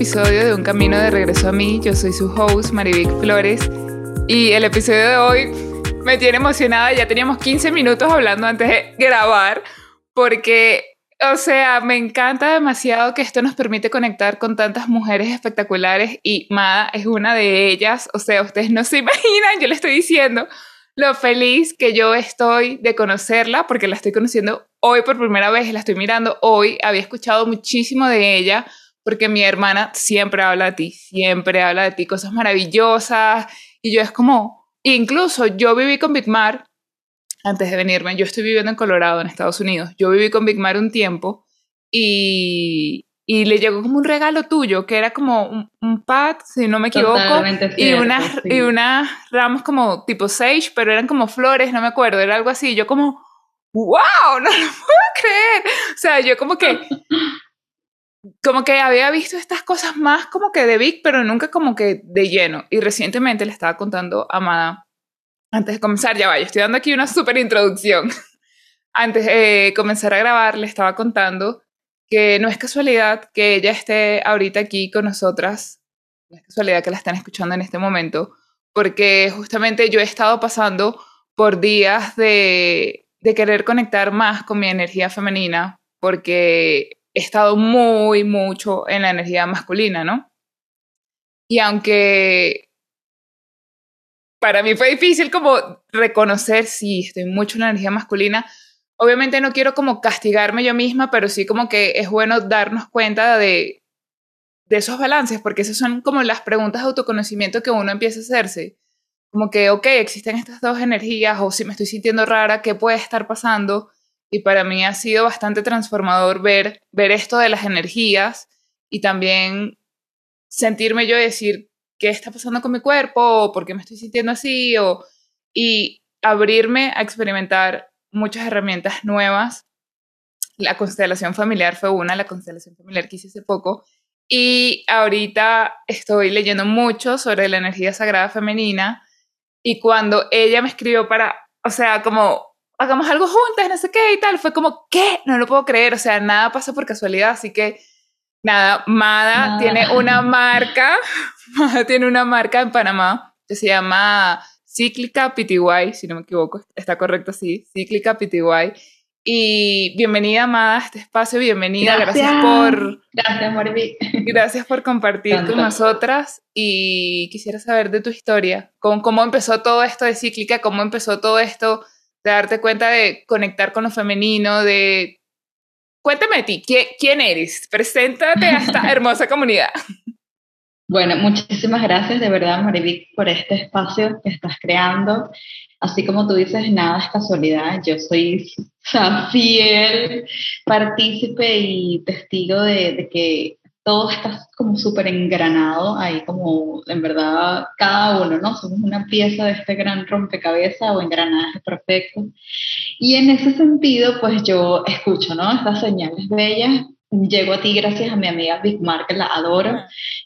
episodio de Un Camino de Regreso a mí. Yo soy su host, Marivic Flores. Y el episodio de hoy me tiene emocionada. Ya teníamos 15 minutos hablando antes de grabar, porque, o sea, me encanta demasiado que esto nos permite conectar con tantas mujeres espectaculares y Mada es una de ellas. O sea, ustedes no se imaginan, yo le estoy diciendo lo feliz que yo estoy de conocerla, porque la estoy conociendo hoy por primera vez, la estoy mirando hoy, había escuchado muchísimo de ella, porque mi hermana siempre habla de ti, siempre habla de ti, cosas maravillosas, y yo es como, incluso yo viví con Big Mar antes de venirme, yo estoy viviendo en Colorado, en Estados Unidos, yo viví con Big Mar un tiempo, y, y le llegó como un regalo tuyo, que era como un, un pad, si no me equivoco, y, unas, y unas ramas como tipo sage, pero eran como flores, no me acuerdo, era algo así. Yo como, wow, no lo puedo creer. O sea, yo como que, como que había visto estas cosas más como que de Vic, pero nunca como que de lleno. Y recientemente le estaba contando a Amada, antes de comenzar, ya vaya, estoy dando aquí una súper introducción. Antes de comenzar a grabar, le estaba contando que no es casualidad que ella esté ahorita aquí con nosotras, no es casualidad que la están escuchando en este momento, porque justamente yo he estado pasando por días de, de querer conectar más con mi energía femenina, porque he estado muy, mucho en la energía masculina, ¿no? Y aunque para mí fue difícil como reconocer, sí, estoy mucho en la energía masculina, obviamente no quiero como castigarme yo misma, pero sí como que es bueno darnos cuenta de, de esos balances, porque esas son como las preguntas de autoconocimiento que uno empieza a hacerse. Como que, ok, existen estas dos energías, o si me estoy sintiendo rara, ¿qué puede estar pasando? Y para mí ha sido bastante transformador ver, ver esto de las energías y también sentirme yo decir, ¿qué está pasando con mi cuerpo? ¿O por qué me estoy sintiendo así? O, y abrirme a experimentar muchas herramientas nuevas. La constelación familiar fue una, la constelación familiar que hice hace poco. Y ahorita estoy leyendo mucho sobre la energía sagrada femenina. Y cuando ella me escribió para, o sea, como hagamos algo juntas, no sé qué y tal, fue como, ¿qué? No lo puedo creer. O sea, nada pasa por casualidad. Así que, nada, Mada tiene una marca, Mada tiene una marca en Panamá que se llama Cíclica PTY, si no me equivoco, está correcto así, Cíclica PTY. Y bienvenida, Amada, a este espacio, bienvenida, gracias, por... Gracias. Gracias por compartir con nosotras y quisiera saber de tu historia, cómo, cómo empezó todo esto de Cíclica, cómo empezó todo esto de darte cuenta de conectar con lo femenino, de... Cuéntame de ti, ¿quién eres? Preséntate a esta hermosa comunidad. Bueno, muchísimas gracias de verdad, Marivic, por este espacio que estás creando. Así como tú dices, nada es casualidad. Yo soy fiel partícipe y testigo de, de que todo está como súper engranado, ahí como en verdad cada uno, ¿no? Somos una pieza de este gran rompecabezas o engranaje perfecto. Y en ese sentido, pues yo escucho, ¿no? Estas señales bellas llego a ti gracias a mi amiga Big Mar, que la adoro.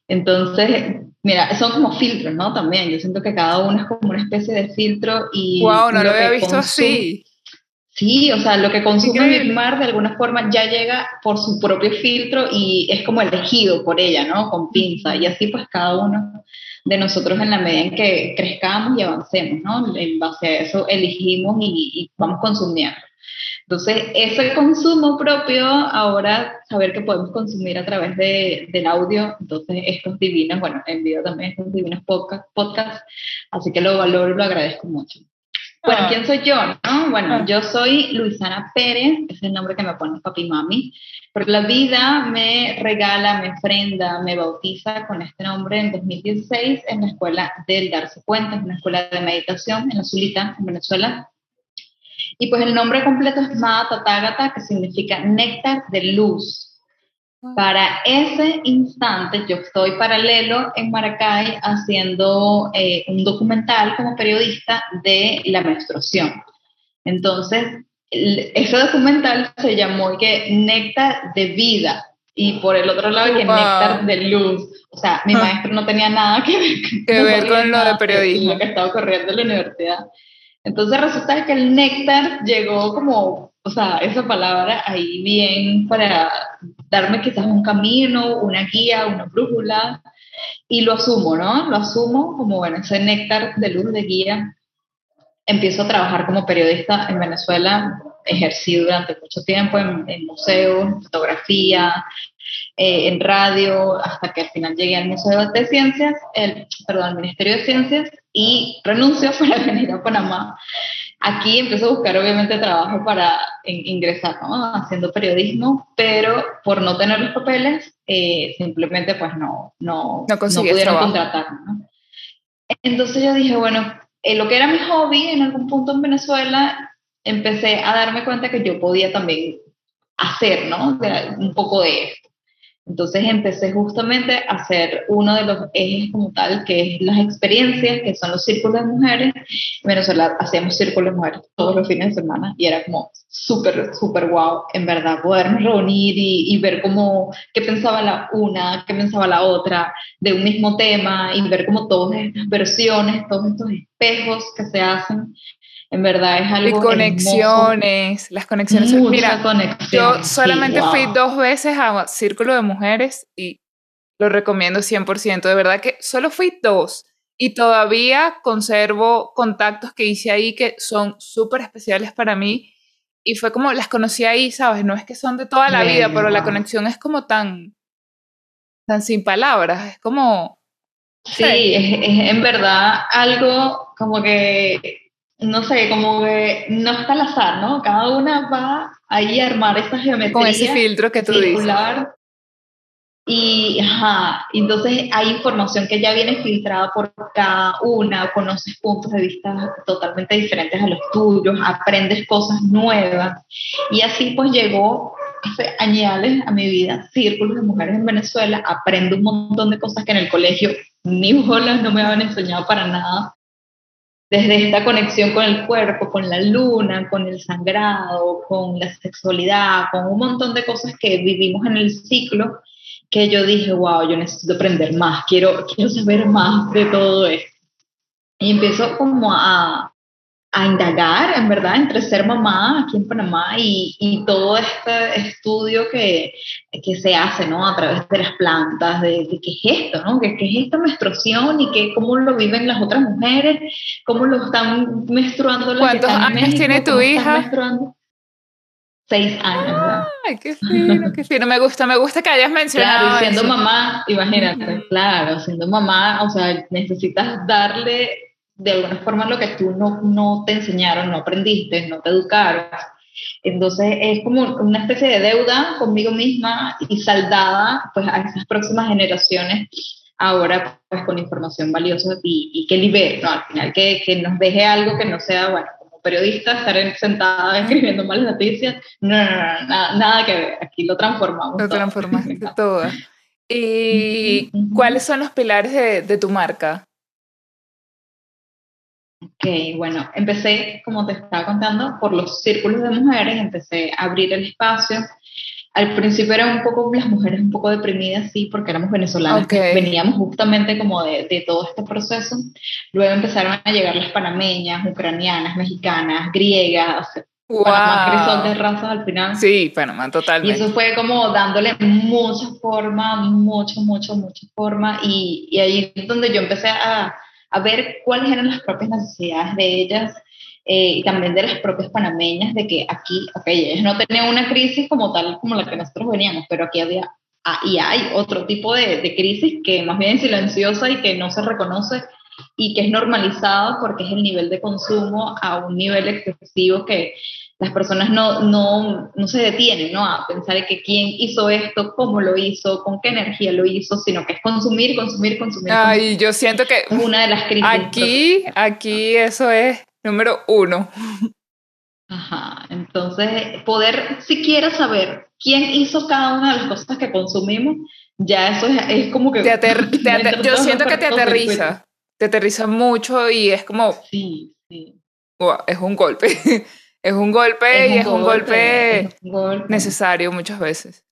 Entonces, mira, son como filtros, ¿no? También, yo siento que cada uno es como una especie de filtro y... ¡Wow! No lo, había visto así. Sí, o sea, lo que consume Big Mar de alguna forma ya llega por su propio filtro y es como elegido por ella, ¿no? Con pinza. Y así pues cada uno de nosotros en la medida en que crezcamos y avancemos, ¿no? En base a eso elegimos y, y vamos consumiendo. Entonces, ese consumo propio, ahora saber que podemos consumir a través de, del audio, entonces estos divinos, bueno, envío también estos divinos podcasts, podcast, así que lo valoro y lo agradezco mucho. Bueno, ah. ¿quién soy yo? No? Bueno, ah. yo soy Luisana Pérez, es el nombre que me pone papi y mami, porque la vida me regala, me ofrenda, me bautiza con este nombre en 2016 en la escuela del Darse Cuenta, en una escuela de meditación en la Zulita, en Venezuela, y pues el nombre completo es Mata Tathagata, que significa néctar de luz. Para ese instante yo estoy paralelo en Maracay haciendo eh, un documental como periodista de la menstruación. Entonces, ese documental se llamó que Néctar de Vida y por el otro lado que Néctar de Luz. O sea, mi maestro no tenía nada que ver, que ver con lo de periodismo. Lo que estaba ocurriendo en la universidad. Entonces resulta que el néctar llegó como o sea, esa palabra ahí bien para darme quizás un camino, una guía, una brújula, y lo asumo, ¿no? Lo asumo como, bueno, ese néctar de luz de guía. Empiezo a trabajar como periodista en Venezuela, ejercí durante mucho tiempo en, museos, fotografía, eh, en radio, hasta que al final llegué al Museo de Ciencias, el, perdón, al Ministerio de Ciencias, y renuncio para venir a Panamá Aquí empiezo a buscar obviamente trabajo para ingresar, ¿no? Haciendo periodismo, pero por no tener los papeles, eh, simplemente pues no, no, no, no pudieron contratarme, ¿no? Entonces yo dije, bueno, eh, lo que era mi hobby en algún punto en Venezuela, empecé a darme cuenta que yo podía también hacer, ¿no? un poco de esto. Entonces empecé justamente a hacer uno de los ejes como tal, que es las experiencias, que son los círculos de mujeres. En Venezuela hacíamos círculos de mujeres todos los fines de semana y era como súper, súper guau, en verdad, podernos reunir y, y, ver cómo, qué pensaba la una, qué pensaba la otra de un mismo tema y ver como todas estas versiones, todos estos espejos que se hacen en verdad es algo. Y conexiones, las conexiones. Mira, yo solamente fui dos veces a Círculo de Mujeres y lo recomiendo 100%. De verdad que solo fui dos y todavía conservo contactos que hice ahí que son súper especiales para mí. Y fue como las conocí ahí, ¿sabes? No es que son de toda la vida, pero la conexión es como tan, tan sin palabras. Es como. Sí, es en verdad algo como que no sé, como que no está al azar, ¿no? Cada una va ahí a armar esa geometría. Con ese filtro que tú circular, dices. Y, ajá, entonces hay información que ya viene filtrada por cada una, conoces puntos de vista totalmente diferentes a los tuyos, aprendes cosas nuevas. Y así pues llegó hace años a mi vida, Círculos de Mujeres en Venezuela, aprendo un montón de cosas que en el colegio ni bolas no me habían enseñado para nada desde esta conexión con el cuerpo, con la luna, con el sangrado, con la sexualidad, con un montón de cosas que vivimos en el ciclo, que yo dije, wow, yo necesito aprender más, quiero, quiero saber más de todo esto. Y empiezo como a, a indagar, en verdad, entre ser mamá aquí en Panamá y, y todo este estudio que, que, se hace, ¿no? A través de las plantas, de, qué es esto, ¿no? ¿Qué, ¿Qué, es esta menstruación y qué, cómo lo viven las otras mujeres? ¿Cómo lo están menstruando las ¿Cuántos años tiene tu hija? Seis años, Ay, qué fino, qué fino. Me gusta, me gusta que hayas mencionado Claro, siendo mamá, imagínate, claro, siendo mamá, o sea, necesitas darle de alguna forma lo que tú no, no te enseñaron, no aprendiste, no te educaron. Entonces es como una especie de deuda conmigo misma y saldada pues a esas próximas generaciones ahora pues con información valiosa y, y que libere, ¿no? Al final que, que, nos deje algo que no sea, bueno, como periodista estar sentada escribiendo malas noticias, no, no, no, nada, nada que ver, aquí lo transformamos. Lo transformaste todo. ¿Y cuáles son los pilares de, de tu marca? Ok, bueno, empecé, como te estaba contando, por los círculos de mujeres, empecé a abrir el espacio. Al principio eran un poco las mujeres un poco deprimidas, sí, porque éramos venezolanas, veníamos justamente como de, de, todo este proceso. Luego empezaron a llegar las panameñas, ucranianas, mexicanas, griegas, wow. Panamá de razas al final. Sí, Panamá, totalmente. Y eso fue como dándole mucha forma, mucho, mucho, mucha forma. Y, y ahí es donde yo empecé a a ver cuáles eran las propias necesidades de ellas eh, y también de las propias panameñas, de que aquí, ok, ellas no tenían una crisis como tal como la que nosotros veníamos, pero aquí había, ah, y hay otro tipo de, de crisis que más bien silenciosa y que no se reconoce y que es normalizada porque es el nivel de consumo a un nivel excesivo que las personas no, no, no se detienen ¿no? a pensar en que quién hizo esto, cómo lo hizo, con qué energía lo hizo, sino que es consumir, consumir, consumir. Ay, yo siento que una de las crisis. Aquí, aquí eso es número uno. Ajá, entonces poder siquiera saber quién hizo cada una de las cosas que consumimos, ya eso es, como que... yo siento que te aterriza, te aterriza mucho y es como... Sí, sí. es un golpe. Es un golpe y es un golpe, necesario muchas veces.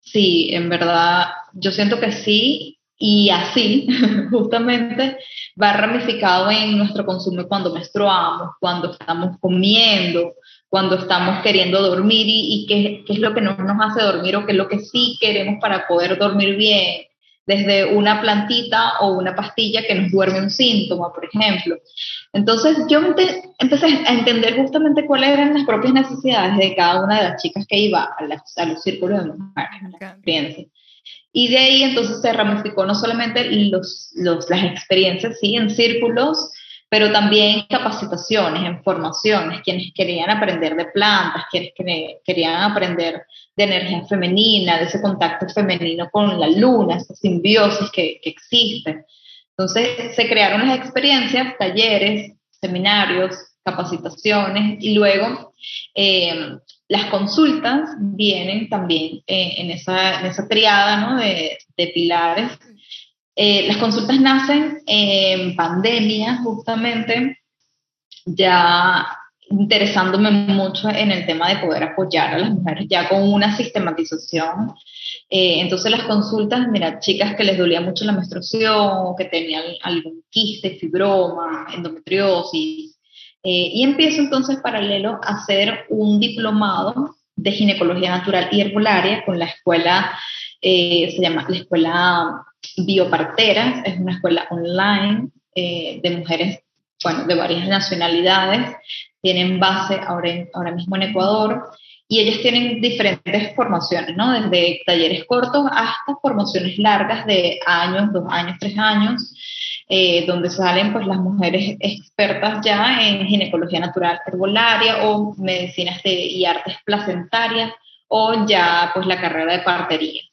Sí, en verdad, yo siento que sí, y así, justamente, va ramificado en nuestro consumo cuando menstruamos, cuando estamos comiendo, cuando estamos queriendo dormir y, qué, qué, es lo que no nos hace dormir o qué es lo que sí queremos para poder dormir bien, desde una plantita o una pastilla que nos duerme un síntoma, por ejemplo. Entonces yo empecé a entender justamente cuáles eran las propias necesidades de cada una de las chicas que iba a, los círculos de mujeres, Y de ahí entonces se ramificó no solamente los, los, las experiencias, sí, en círculos, pero también capacitaciones, en formaciones, quienes querían aprender de plantas, quienes querían aprender de energía femenina, de ese contacto femenino con la luna, esa simbiosis que, existe. Entonces se crearon las experiencias, talleres, seminarios, capacitaciones y luego eh, las consultas vienen también eh, en, esa, triada de pilares eh, las consultas nacen en pandemia, justamente, ya interesándome mucho en el tema de poder apoyar a las mujeres ya con una sistematización. Eh, entonces las consultas, mira, chicas que les dolía mucho la menstruación, que tenían algún quiste, fibroma, endometriosis, eh, y empiezo entonces paralelo a hacer un diplomado de ginecología natural y herbolaria con la escuela, se llama la escuela Bioparteras, es una escuela online eh, de mujeres, bueno, de varias nacionalidades, tienen base ahora, ahora mismo en Ecuador y ellas tienen diferentes formaciones, ¿no? Desde talleres cortos hasta formaciones largas de años, dos años, tres años, eh, donde salen pues las mujeres expertas ya en ginecología natural herbolaria o medicinas de, y artes placentarias o ya pues la carrera de partería.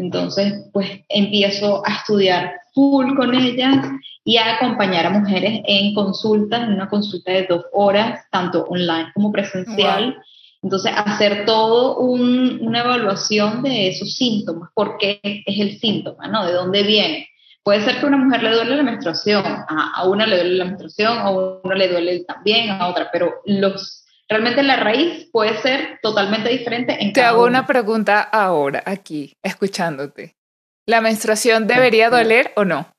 Entonces, pues empiezo a estudiar full con ellas y a acompañar a mujeres en consultas, en una consulta de dos horas, tanto online como presencial. Entonces, hacer todo una evaluación de esos síntomas, por qué es el síntoma, ¿no? ¿De dónde viene? Puede ser que a una mujer le duele la menstruación, a, a una le duele la menstruación, a uno le duele también, a otra, pero los Realmente la raíz puede ser totalmente diferente en Te hago una pregunta ahora, aquí, escuchándote. ¿La menstruación debería doler o no?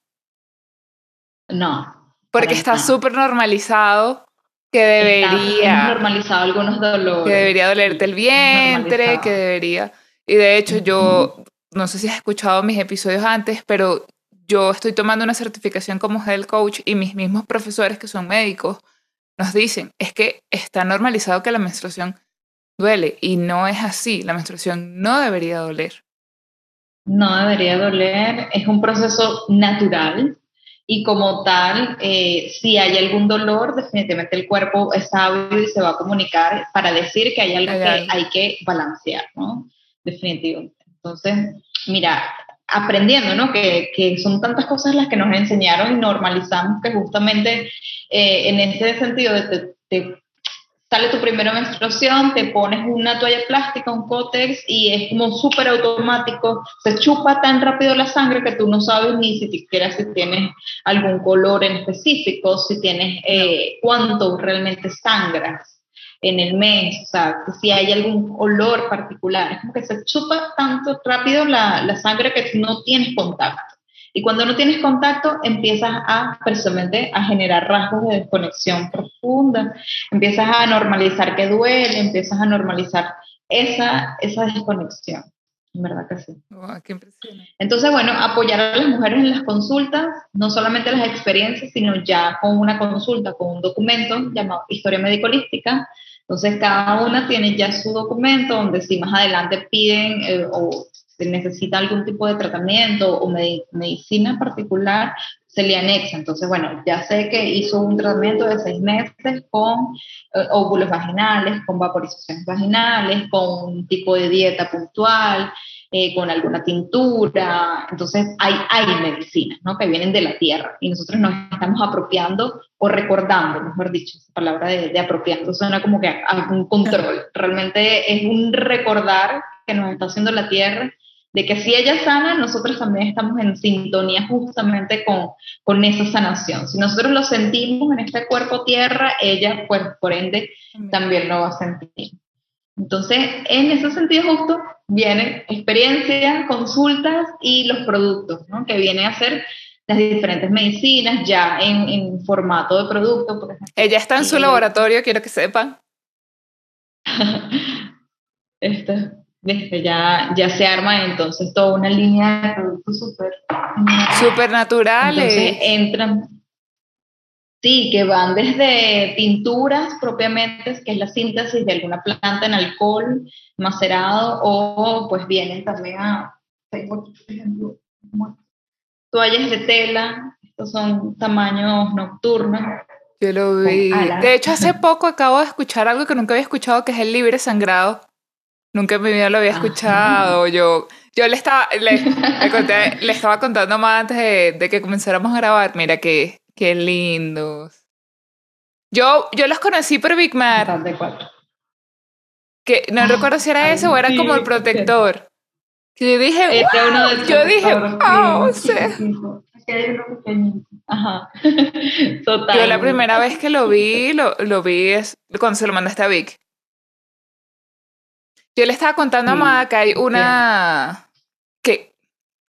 No. Porque está súper normalizado que debería... Está normalizado algunos dolores. Que debería dolerte el vientre, que debería... Y de hecho yo, no sé si has escuchado mis episodios antes, pero yo estoy tomando una certificación como health coach y mis mismos profesores que son médicos nos dicen, es que está normalizado que la menstruación duele y no es así, la menstruación no debería doler. No debería doler, es un proceso natural y como tal, eh, si hay algún dolor, definitivamente el cuerpo es sabio y se va a comunicar para decir que hay algo que hay que balancear, ¿no? Definitivamente. Entonces, mira, aprendiendo, ¿no? Que, que, son tantas cosas las que nos enseñaron y normalizamos que justamente eh, en ese sentido de te, sale tu primera menstruación, te pones una toalla plástica, un cótex y es como súper automático, se chupa tan rápido la sangre que tú no sabes ni siquiera si tienes algún color en específico, si tienes eh, cuánto realmente sangras en el mes, o sea, si hay algún olor particular. Es como que se chupa tanto rápido la, la sangre que no tienes contacto. Y cuando no tienes contacto, empiezas a precisamente a generar rasgos de desconexión profunda, empiezas a normalizar que duele, empiezas a normalizar esa, esa desconexión. En verdad que sí. qué Entonces, bueno, apoyar a las mujeres en las consultas, no solamente las experiencias, sino ya con una consulta, con un documento llamado Historia Médico-Holística, entonces, cada una tiene ya su documento donde si más adelante piden eh, o necesita algún tipo de tratamiento o medicina particular, se le anexa. Entonces, bueno, ya sé que hizo un tratamiento de seis meses con eh, óvulos vaginales, con vaporizaciones vaginales, con un tipo de dieta puntual, eh, con alguna tintura. Entonces, hay, hay medicinas ¿no? que vienen de la tierra y nosotros nos estamos apropiando o recordando, mejor dicho, esa palabra de, de apropiando suena como que a un control. Realmente es un recordar que nos está haciendo la tierra de que si ella sana, nosotros también estamos en sintonía justamente con, con esa sanación. Si nosotros lo sentimos en este cuerpo tierra, ella, pues, por ende, también lo va a sentir. Entonces, en ese sentido justo, vienen experiencias, consultas y los productos, ¿no? que vienen a ser las diferentes medicinas ya en, en formato de producto. Ella está en su laboratorio, quiero que sepan. Esto, ya, ya se arma entonces toda una línea de productos súper... Súper naturales. Entonces entran... Sí, que van desde pinturas propiamente, que es la síntesis de alguna planta en alcohol macerado, o pues vienen también a, por ejemplo, toallas de tela, estos son tamaños nocturnos. Yo lo vi. De hecho, hace poco acabo de escuchar algo que nunca había escuchado, que es el libre sangrado. Nunca en mi vida lo había escuchado. Yo, yo le, estaba, le, le, estaba contando más antes de, de, que comenzáramos a grabar. Mira qué, qué lindos. Yo, yo los conocí por Big Mar. Que no recuerdo si era ese o era como el protector. Que yo dije, wow, yo dije, wow, o sea. Ajá. Total. Yo la primera vez que lo vi, lo, lo vi es cuando se lo mandaste a Vic. Yo le estaba contando a Amada que hay una. que.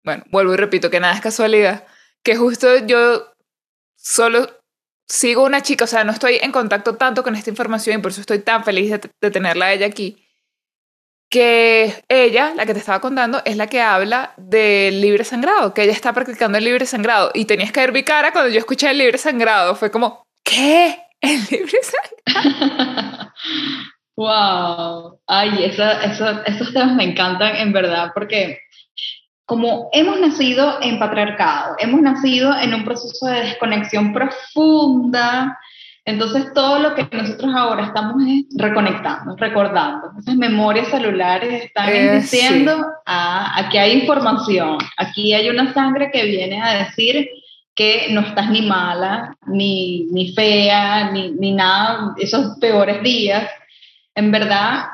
Bueno, vuelvo y repito que nada es casualidad. Que justo yo solo sigo una chica, o sea, no estoy en contacto tanto con esta información y por eso estoy tan feliz de, tenerla a ella aquí que ella, la que te estaba contando, es la que habla del libre sangrado, que ella está practicando el libre sangrado. Y tenías que ver mi cara cuando yo escuché el libre sangrado. Fue como, ¿qué? ¿El libre sangrado? wow. Ay, eso, eso, esos temas me encantan en verdad, porque como hemos nacido en patriarcado, hemos nacido en un proceso de desconexión profunda, entonces, todo lo que nosotros ahora estamos reconectando, recordando. Esas memorias celulares están eh, diciendo, ah, aquí hay información, aquí hay una sangre que viene a decir que no estás ni mala, ni, ni fea, ni, ni nada, esos peores días. En verdad,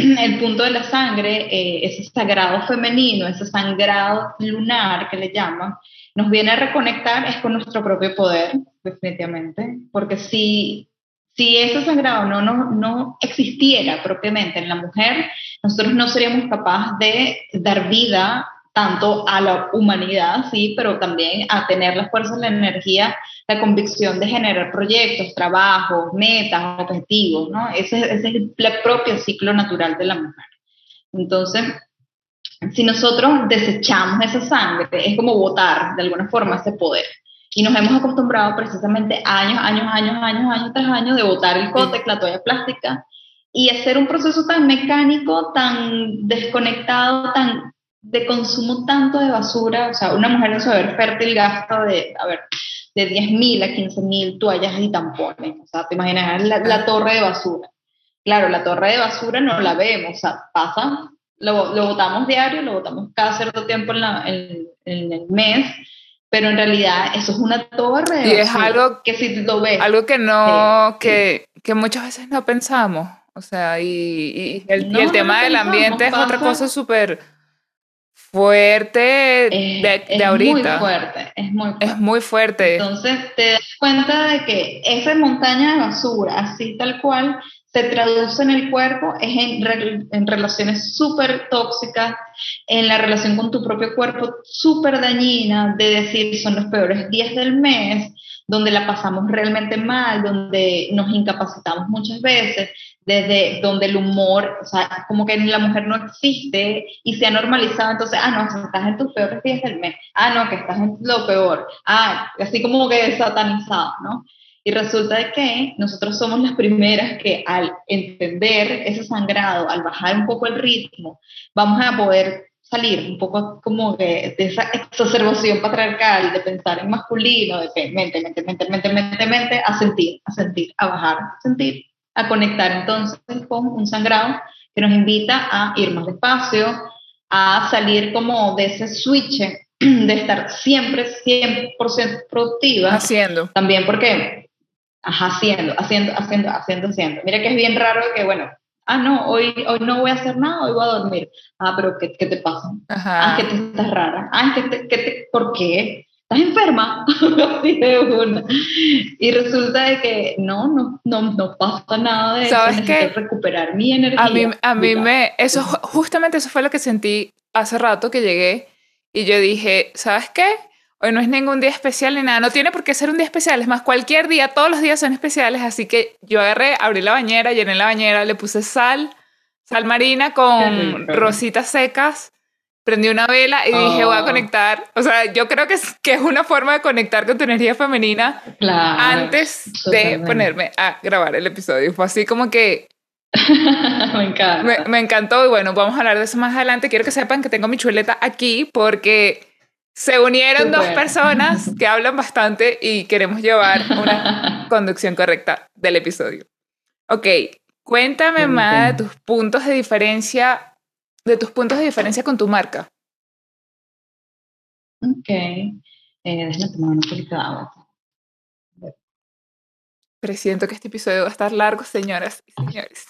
el punto de la sangre, eh, ese sagrado femenino, ese sangrado lunar que le llaman, nos viene a reconectar es con nuestro propio poder, definitivamente, porque si, si ese sangrado no, no, no existiera propiamente en la mujer, nosotros no seríamos capaces de dar vida tanto a la humanidad, sí, pero también a tener la fuerza, la energía, la convicción de generar proyectos, trabajos, metas, objetivos, ¿no? Ese, ese es el propio ciclo natural de la mujer. Entonces, si nosotros desechamos esa sangre, es como votar de alguna forma ese poder. Y nos hemos acostumbrado precisamente años, años, años, años, años tras años de botar el cótex, la toalla plástica, y hacer un proceso tan mecánico, tan desconectado, tan de consumo tanto de basura. O sea, una mujer en su haber fértil gasta de, a ver, de 10.000 a 15.000 toallas y tampones. O sea, te imaginas la, la torre de basura. Claro, la torre de basura no la vemos, o sea, pasa lo, lo votamos diario, lo votamos cada cierto tiempo en, la, en, el mes, pero en realidad eso es una torre. Y es algo que si lo ves. Algo que no, que, que, muchas veces no pensamos. O sea, y, y el, el, tema del ambiente es otra cosa súper fuerte de, de ahorita. Muy fuerte, es muy fuerte. Es muy fuerte. Entonces te das cuenta de que esa montaña de basura, así tal cual, se traduce en el cuerpo es en, en relaciones súper tóxicas, en la relación con tu propio cuerpo súper dañina, de decir son los peores días del mes, donde la pasamos realmente mal, donde nos incapacitamos muchas veces, desde donde el humor, o sea, como que la mujer no existe y se ha normalizado, entonces, ah, no, estás en tus peores días del mes, ah, no, que estás en lo peor, ah, así como que satanizado, ¿no? Y resulta que nosotros somos las primeras que al entender ese sangrado, al bajar un poco el ritmo, vamos a poder salir un poco como de, esa exacerbación patriarcal, de pensar en masculino, de que mente, mente, mente, mente, mente, mente, a sentir, a sentir, a bajar, a sentir, a conectar entonces con un sangrado que nos invita a ir más despacio, a salir como de ese switch de estar siempre 100% productiva. Haciendo. También porque Ajá, haciendo, haciendo, haciendo, haciendo, haciendo. Mira que es bien raro que, bueno, ah, no, hoy, hoy no voy a hacer nada, hoy voy a dormir. Ah, pero ¿qué, qué te pasa? Ajá. Ah, que te estás rara. Ah, ¿qué te, qué te, ¿por qué? ¿Estás enferma? y resulta de que no, no, no, no pasa nada de ¿Sabes que recuperar mi energía. A mí, a mí me, eso, justamente eso fue lo que sentí hace rato que llegué y yo dije, ¿sabes qué? Hoy no es ningún día especial ni nada, no tiene por qué ser un día especial, es más, cualquier día, todos los días son especiales, así que yo agarré, abrí la bañera, llené la bañera, le puse sal, sal marina con rositas secas, prendí una vela y dije, voy a oh. conectar, o sea, yo creo que es, que es una forma de conectar con tu energía femenina antes de ponerme a grabar el episodio. Fue así como que... me encanta. Me, encantó y bueno, vamos a hablar de eso más adelante. Quiero que sepan que tengo mi chuleta aquí porque se unieron dos personas que hablan bastante y queremos llevar una conducción correcta del episodio. Ok, cuéntame más de tus puntos de diferencia, de tus puntos de diferencia con tu marca. Ok, eh, déjame tomar un poquito de agua. Presiento que este episodio va a estar largo, señoras y señores.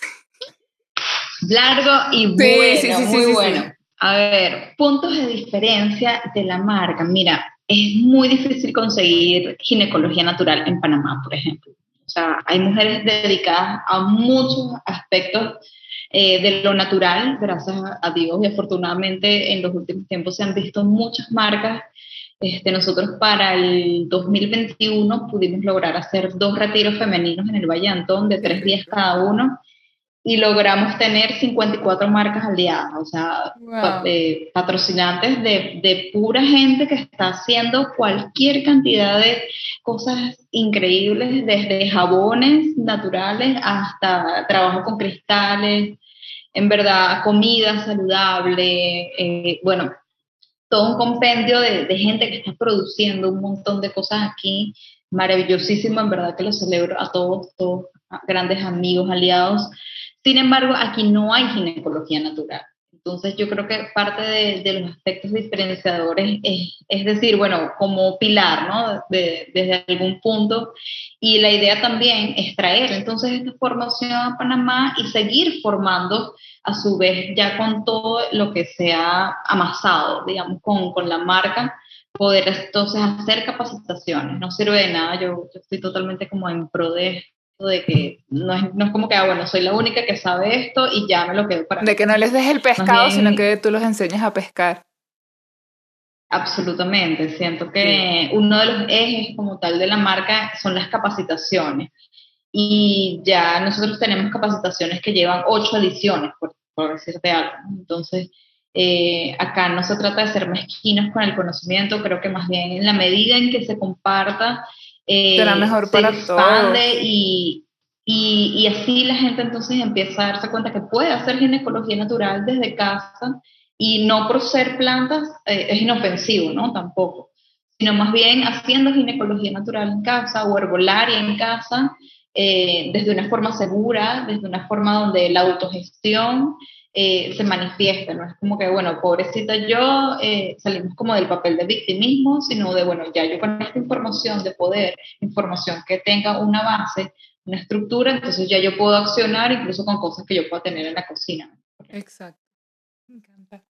Largo y bueno, sí, sí, muy bueno. A ver, puntos de diferencia de la marca. Mira, es muy difícil conseguir ginecología natural en Panamá, por ejemplo. O sea, hay mujeres dedicadas a muchos aspectos eh, de lo natural, gracias a Dios, y afortunadamente en los últimos tiempos se han visto muchas marcas. Este, nosotros para el 2021 pudimos lograr hacer dos retiros femeninos en el Valle Antón de tres días cada uno y logramos tener 54 marcas aliadas, o sea, eh, patrocinantes de, de, pura gente que está haciendo cualquier cantidad de cosas increíbles, desde jabones naturales hasta trabajo con cristales, en verdad, comida saludable, eh, bueno, todo un compendio de, de gente que está produciendo un montón de cosas aquí, maravillosísimo, en verdad que lo celebro a todos, todos grandes amigos, aliados. Sin embargo, aquí no hay ginecología natural. Entonces yo creo que parte de, los aspectos diferenciadores es, decir, bueno, como pilar, ¿no? desde algún punto. Y la idea también es traer entonces esta formación a Panamá y seguir formando a su vez ya con todo lo que se ha amasado, digamos, con, con la marca, poder entonces hacer capacitaciones. No sirve de nada, yo estoy totalmente como en pro de de que no es, no es como que, ah, bueno, soy la única que sabe esto y ya me lo quedo para De que no les des el pescado, sino que tú los enseñes a pescar. Absolutamente, siento que uno de los ejes como tal de la marca son las capacitaciones. Y ya nosotros tenemos capacitaciones que llevan ocho ediciones, por, por decirte algo. Entonces, eh, acá no se trata de ser mezquinos con el conocimiento, creo que más bien en la medida en que se comparta eh, será mejor para todos. Y, y, y, así la gente entonces empieza a darse cuenta que puede hacer ginecología natural desde casa y no por ser plantas eh, es inofensivo, ¿no? Tampoco, sino más bien haciendo ginecología natural en casa o herbolaria en casa eh, desde una forma segura, desde una forma donde la autogestión eh, se manifiesta, no es como que, bueno, pobrecita yo, eh, salimos como del papel de victimismo, sino de, bueno, ya yo con esta información de poder, información que tenga una base, una estructura, entonces ya yo puedo accionar incluso con cosas que yo pueda tener en la cocina. Exacto. Me encanta.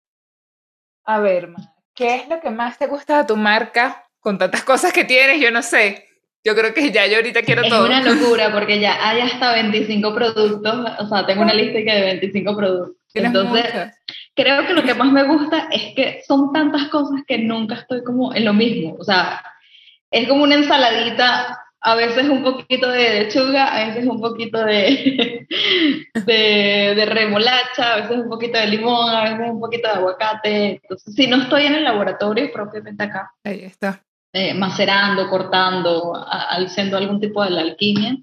A ver, ¿qué es lo que más te gusta de tu marca? Con tantas cosas que tienes, yo no sé. Yo creo que ya yo ahorita quiero todo. Es una locura porque ya hay hasta 25 productos, o sea, tengo una lista de 25 productos. Entonces, creo que lo que más me gusta es que son tantas cosas que nunca estoy como en lo mismo. O sea, es como una ensaladita, a veces un poquito de lechuga, a veces un poquito de, de, de, remolacha, a veces un poquito de limón, a veces un poquito de aguacate. Entonces, si no estoy en el laboratorio, propiamente acá. Ahí está. Eh, macerando, cortando, haciendo algún tipo de la alquimia.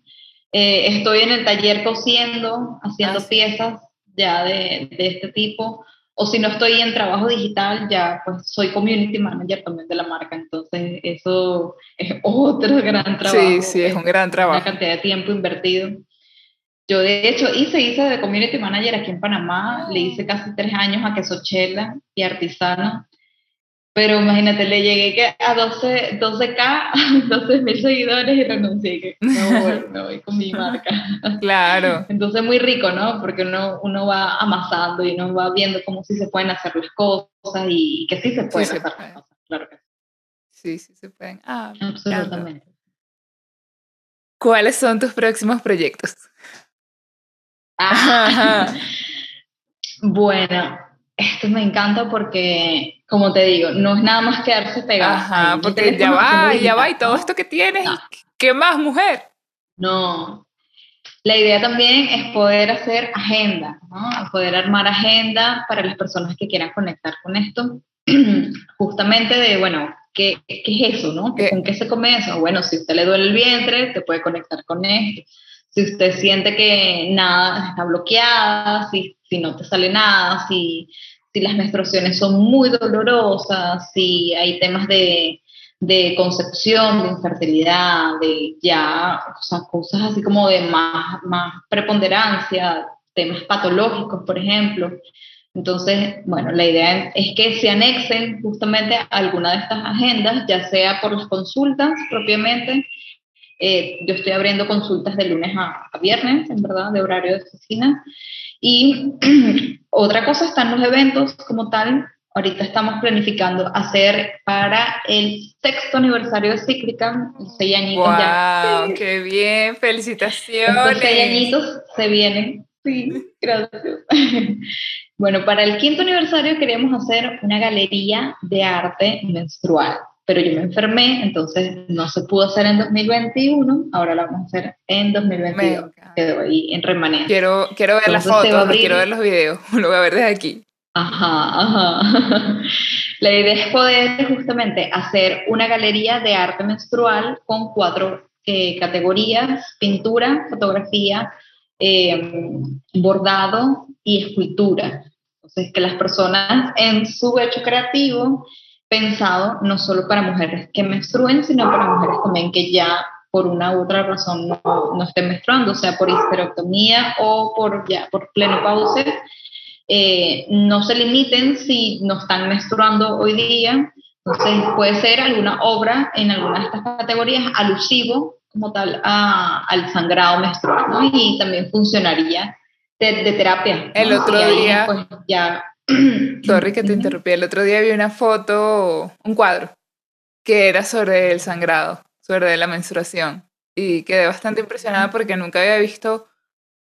Eh, estoy en el taller cociendo, haciendo ah, piezas ya de, de, este tipo. O si no estoy en trabajo digital, ya pues soy community manager también de la marca. Entonces eso es otro gran trabajo. Sí, sí, es un gran trabajo. Una cantidad de tiempo invertido. Yo de hecho hice, hice de community manager aquí en Panamá, le hice casi tres años a Quesochela y Artisano pero imagínate, le llegué que a 12, 12K, 12 mil seguidores y renuncié. Que no voy, no voy con mi marca. Claro. Entonces, muy rico, ¿no? Porque uno, uno va amasando y uno va viendo cómo sí se pueden hacer las cosas y que sí se pueden hacer las cosas. Claro que sí. Sí, sí se pueden. Ah, Absolutamente. ¿Cuáles son tus próximos proyectos? Ah, bueno, esto me encanta porque, como te digo, no es nada más quedarse pegado. Ajá, porque ya va, ya va, y todo esto que tienes, ¿qué más, mujer? No. La idea también es poder hacer agenda, ¿no? Poder armar agenda para las personas que quieran conectar con esto. Justamente de, bueno, ¿qué, qué es eso, no? ¿Con qué se come eso? Bueno, si a usted le duele el vientre, te puede conectar con esto. Si usted siente que nada está bloqueada, si si no te sale nada, si, si las menstruaciones son muy dolorosas, si hay temas de, de concepción, de infertilidad, de ya, o sea, cosas así como de más, más preponderancia, temas patológicos, por ejemplo. Entonces, bueno, la idea es que se anexen justamente a alguna de estas agendas, ya sea por las consultas propiamente. Eh, yo estoy abriendo consultas de lunes a, a, viernes, en verdad, de horario de oficina. Y otra cosa están los eventos como tal. Ahorita estamos planificando hacer para el sexto aniversario de Cíclica, seis añitos wow, ya. ¡Qué bien! ¡Felicitaciones! Estos seis añitos se vienen. Sí, gracias. Bueno, para el quinto aniversario queríamos hacer una galería de arte menstrual pero yo me enfermé, entonces no se pudo hacer en 2021, ahora la vamos a hacer en 2022, quedó ahí en remanente. Quiero, quiero ver las fotos, quiero ver los videos, lo voy a ver desde aquí. Ajá, ajá. La idea es poder justamente hacer una galería de arte menstrual con cuatro eh, categorías, pintura, fotografía, eh, bordado y escultura. Entonces, que las personas en su hecho creativo pensado no solo para mujeres que menstruen, sino para mujeres también que ya por una u otra razón no, no estén menstruando, sea por histerectomía o por, ya, por plenopausia. Eh, no se limiten si no están menstruando hoy día. Entonces puede ser alguna obra en alguna de estas categorías alusivo como tal a, al sangrado menstrual, ¿no? Y también funcionaría de, de terapia. El otro día, pues, ya Sorry que te interrumpí. El otro día vi una foto, un cuadro, que era sobre el sangrado, sobre la menstruación. Y quedé bastante impresionada porque nunca había visto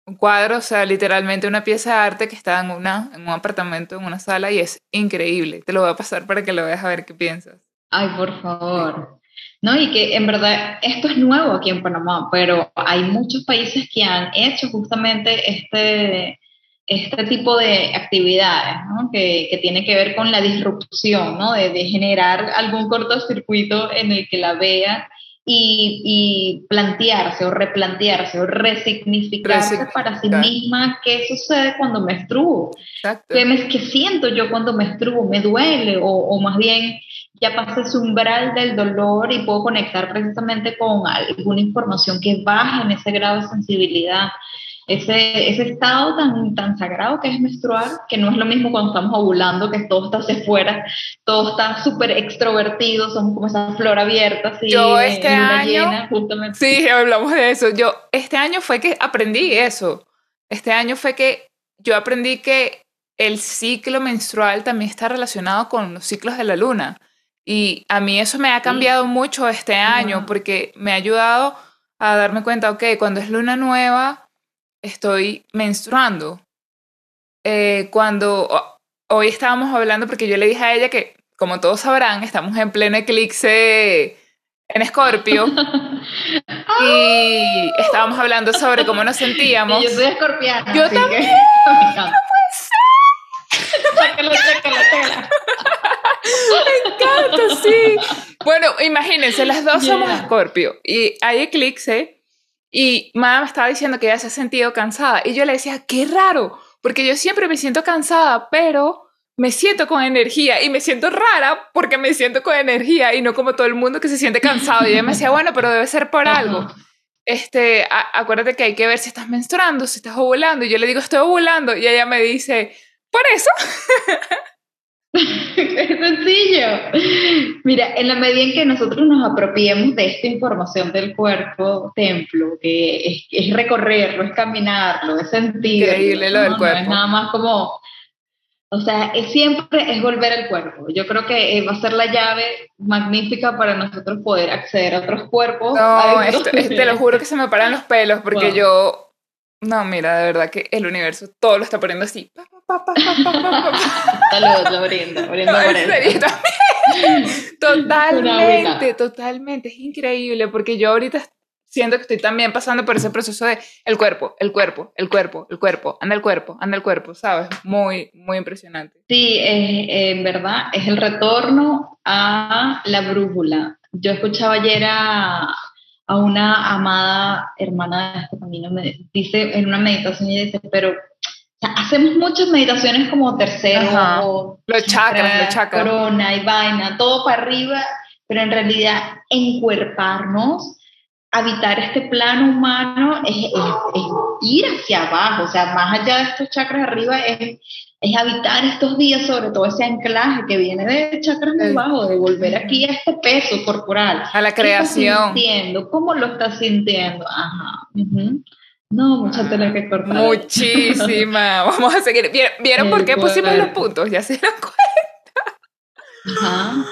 un cuadro, o sea, literalmente una pieza de arte que está en, una, en un apartamento, en una sala, y es increíble. Te lo voy a pasar para que lo veas a ver qué piensas. Ay, por favor. No, y que en verdad esto es nuevo aquí en Panamá, pero hay muchos países que han hecho justamente este, este tipo de actividades, ¿no? que, que tiene que ver con la disrupción, ¿no? de, de, generar algún cortocircuito en el que la vea y, y plantearse o replantearse o resignificarse para sí misma qué sucede cuando menstruo, ¿Qué, me, qué siento yo cuando menstruo, me duele o, o más bien ya pasé ese umbral del dolor y puedo conectar precisamente con alguna información que baje en ese grado de sensibilidad ese, ese estado tan, tan sagrado que es menstruar, que no es lo mismo cuando estamos ovulando, que todo está hacia afuera, todo está súper extrovertido, somos como esa flor abierta. Así, yo este año, llena, sí, hablamos de eso, yo este año fue que aprendí eso, este año fue que yo aprendí que el ciclo menstrual también está relacionado con los ciclos de la luna. Y a mí eso me ha cambiado sí. mucho este año porque me ha ayudado a darme cuenta, ok, cuando es luna nueva, estoy menstruando. Eh, cuando hoy estábamos hablando, porque yo le dije a ella que, como todos sabrán, estamos en pleno eclipse en Escorpio. y estábamos hablando sobre cómo nos sentíamos. Y yo soy escorpiana. Yo también. Que... no puede ser. Me encanta, sí. Bueno, imagínense, las dos yeah. somos Escorpio y hay eclipse y mamá me estaba diciendo que ella se ha sentido cansada. Y yo le decía, qué raro, porque yo siempre me siento cansada, pero me siento con energía y me siento rara porque me siento con energía y no como todo el mundo que se siente cansado. Y ella me decía, bueno, pero debe ser por algo. Este, acuérdate que hay que ver si estás menstruando, si estás ovulando. Y yo le digo, estoy ovulando. Y ella me dice, por eso. es sencillo. Mira, en la medida en que nosotros nos apropiemos de esta información del cuerpo templo, que es, es recorrerlo, es caminarlo, es sentirlo. Increíble lo del cuerpo. No es nada más como. O sea, es siempre es volver al cuerpo. Yo creo que va a ser la llave magnífica para nosotros poder acceder a otros cuerpos. No, esto, te lo juro que se me paran los pelos porque wow. yo. No, mira, de verdad que el universo todo lo está poniendo así. Pa, pa, pa. Totalmente, totalmente. Es increíble porque yo ahorita siento que estoy también pasando por ese proceso de el cuerpo, el cuerpo, el cuerpo, el cuerpo, anda el cuerpo, anda el cuerpo, ¿sabes? Muy, muy impresionante. Sí, en verdad es el retorno a la brújula. Yo escuchaba ayer a, a una amada hermana de este camino, me dice en una meditación y dice, pero hacemos muchas meditaciones como tercero, los chakras, los chakras. Corona y vaina, todo para arriba, pero en realidad encuerparnos habitar este plano humano es, ir hacia abajo, o sea, más allá de estos chakras arriba es, es habitar estos días, sobre todo ese anclaje que viene de chakras de abajo, de volver aquí a este peso corporal. A la creación. sintiendo? ¿Cómo lo estás sintiendo? Ajá. No, mucha tela que cortar. Muchísima. Vamos a seguir. ¿Vieron, por qué pusimos los puntos? Ya se dan cuenta. Ajá.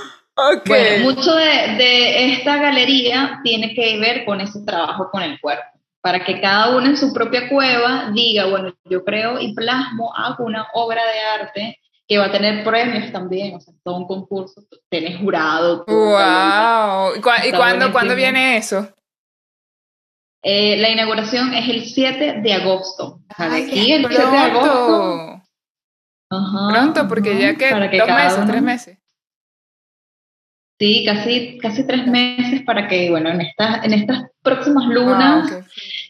Bueno, mucho de, esta galería tiene que ver con ese trabajo con el cuerpo, para que cada uno en su propia cueva diga, bueno, yo creo y plasmo, hago una obra de arte que va a tener premios también, o sea, todo un concurso, tiene jurado. ¡Wow! ¿Y, cuándo, viene eso? Eh, la inauguración es el 7 de agosto. Aquí el 7 de agosto. pronto, porque ya que, dos meses, tres meses. Sí, casi, casi tres meses para que, bueno, en estas, en estas próximas lunas,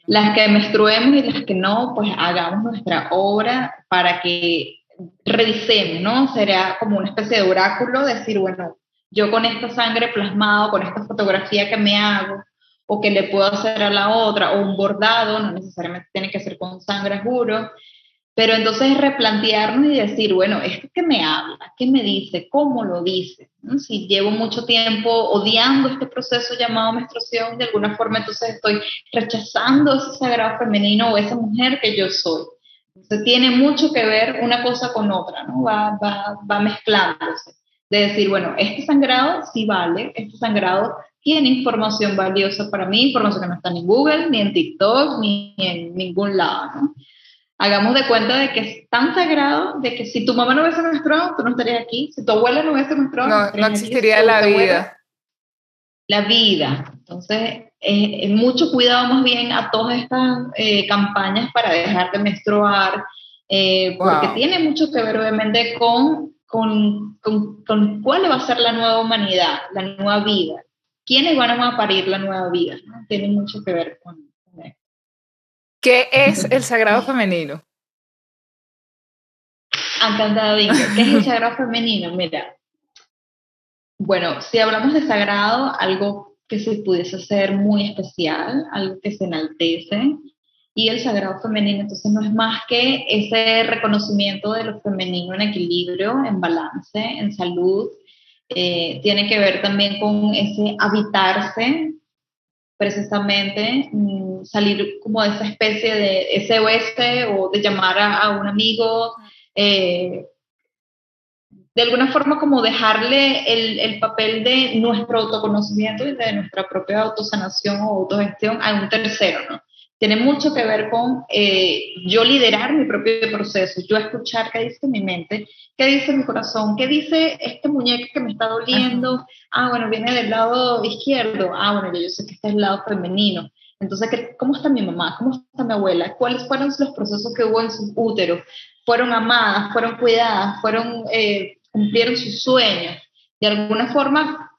las que menstruemos y las que no, pues hagamos nuestra obra para que revisemos, ¿no? Sería como una especie de oráculo, decir, bueno, yo con esta sangre plasmada, con esta fotografía que me hago, o que le puedo hacer a la otra, o un bordado, no necesariamente tiene que ser con sangre, juro, pero entonces replantearnos y decir, bueno, ¿esto qué me habla? ¿Qué me dice? ¿Cómo lo dice? Si llevo mucho tiempo odiando este proceso llamado menstruación, de alguna forma entonces estoy rechazando ese sagrado femenino o esa mujer que yo soy. Entonces tiene mucho que ver una cosa con otra, ¿no? Va, va, va mezclándose. De decir, bueno, este sangrado sí vale, este sangrado tiene información valiosa para mí, información que no está ni en Google, ni en TikTok, ni en ningún lado, ¿no? hagamos de cuenta de que es tan sagrado de que si tu mamá no hubiese menstruado, tú no estarías aquí. Si tu abuela no hubiese menstruado, no, no, existiría la vida. la vida. Entonces, eh, mucho cuidado más bien a todas estas eh, campañas para dejar de menstruar, eh, porque tiene mucho que ver obviamente con, con, con, con, cuál va a ser la nueva humanidad, la nueva vida. ¿Quiénes van a parir la nueva vida? Tiene mucho que ver con, ¿Qué es el sagrado femenino? Encantada, ¿Qué es el sagrado femenino? Mira, bueno, si hablamos de sagrado, algo que se pudiese ser muy especial, algo que se enaltece, y el sagrado femenino, entonces no es más que ese reconocimiento de lo femenino en equilibrio, en balance, en salud, eh, tiene que ver también con ese habitarse precisamente mm, salir como de esa especie de SOS o de llamar a, un amigo, eh, de alguna forma como dejarle el, el, papel de nuestro autoconocimiento y de nuestra propia autosanación o autogestión a un tercero, ¿no? Tiene mucho que ver con eh, yo liderar mi propio proceso, yo escuchar qué dice mi mente, qué dice mi corazón, qué dice este muñeco que me está doliendo, ah, bueno, viene del lado izquierdo, ah, bueno, yo sé que este es el lado femenino. Entonces, ¿cómo está mi mamá? ¿Cómo está mi abuela? ¿Cuáles fueron los procesos que hubo en su útero? ¿Fueron amadas? ¿Fueron cuidadas? ¿Fueron, eh, cumplieron sus sueños? De alguna forma,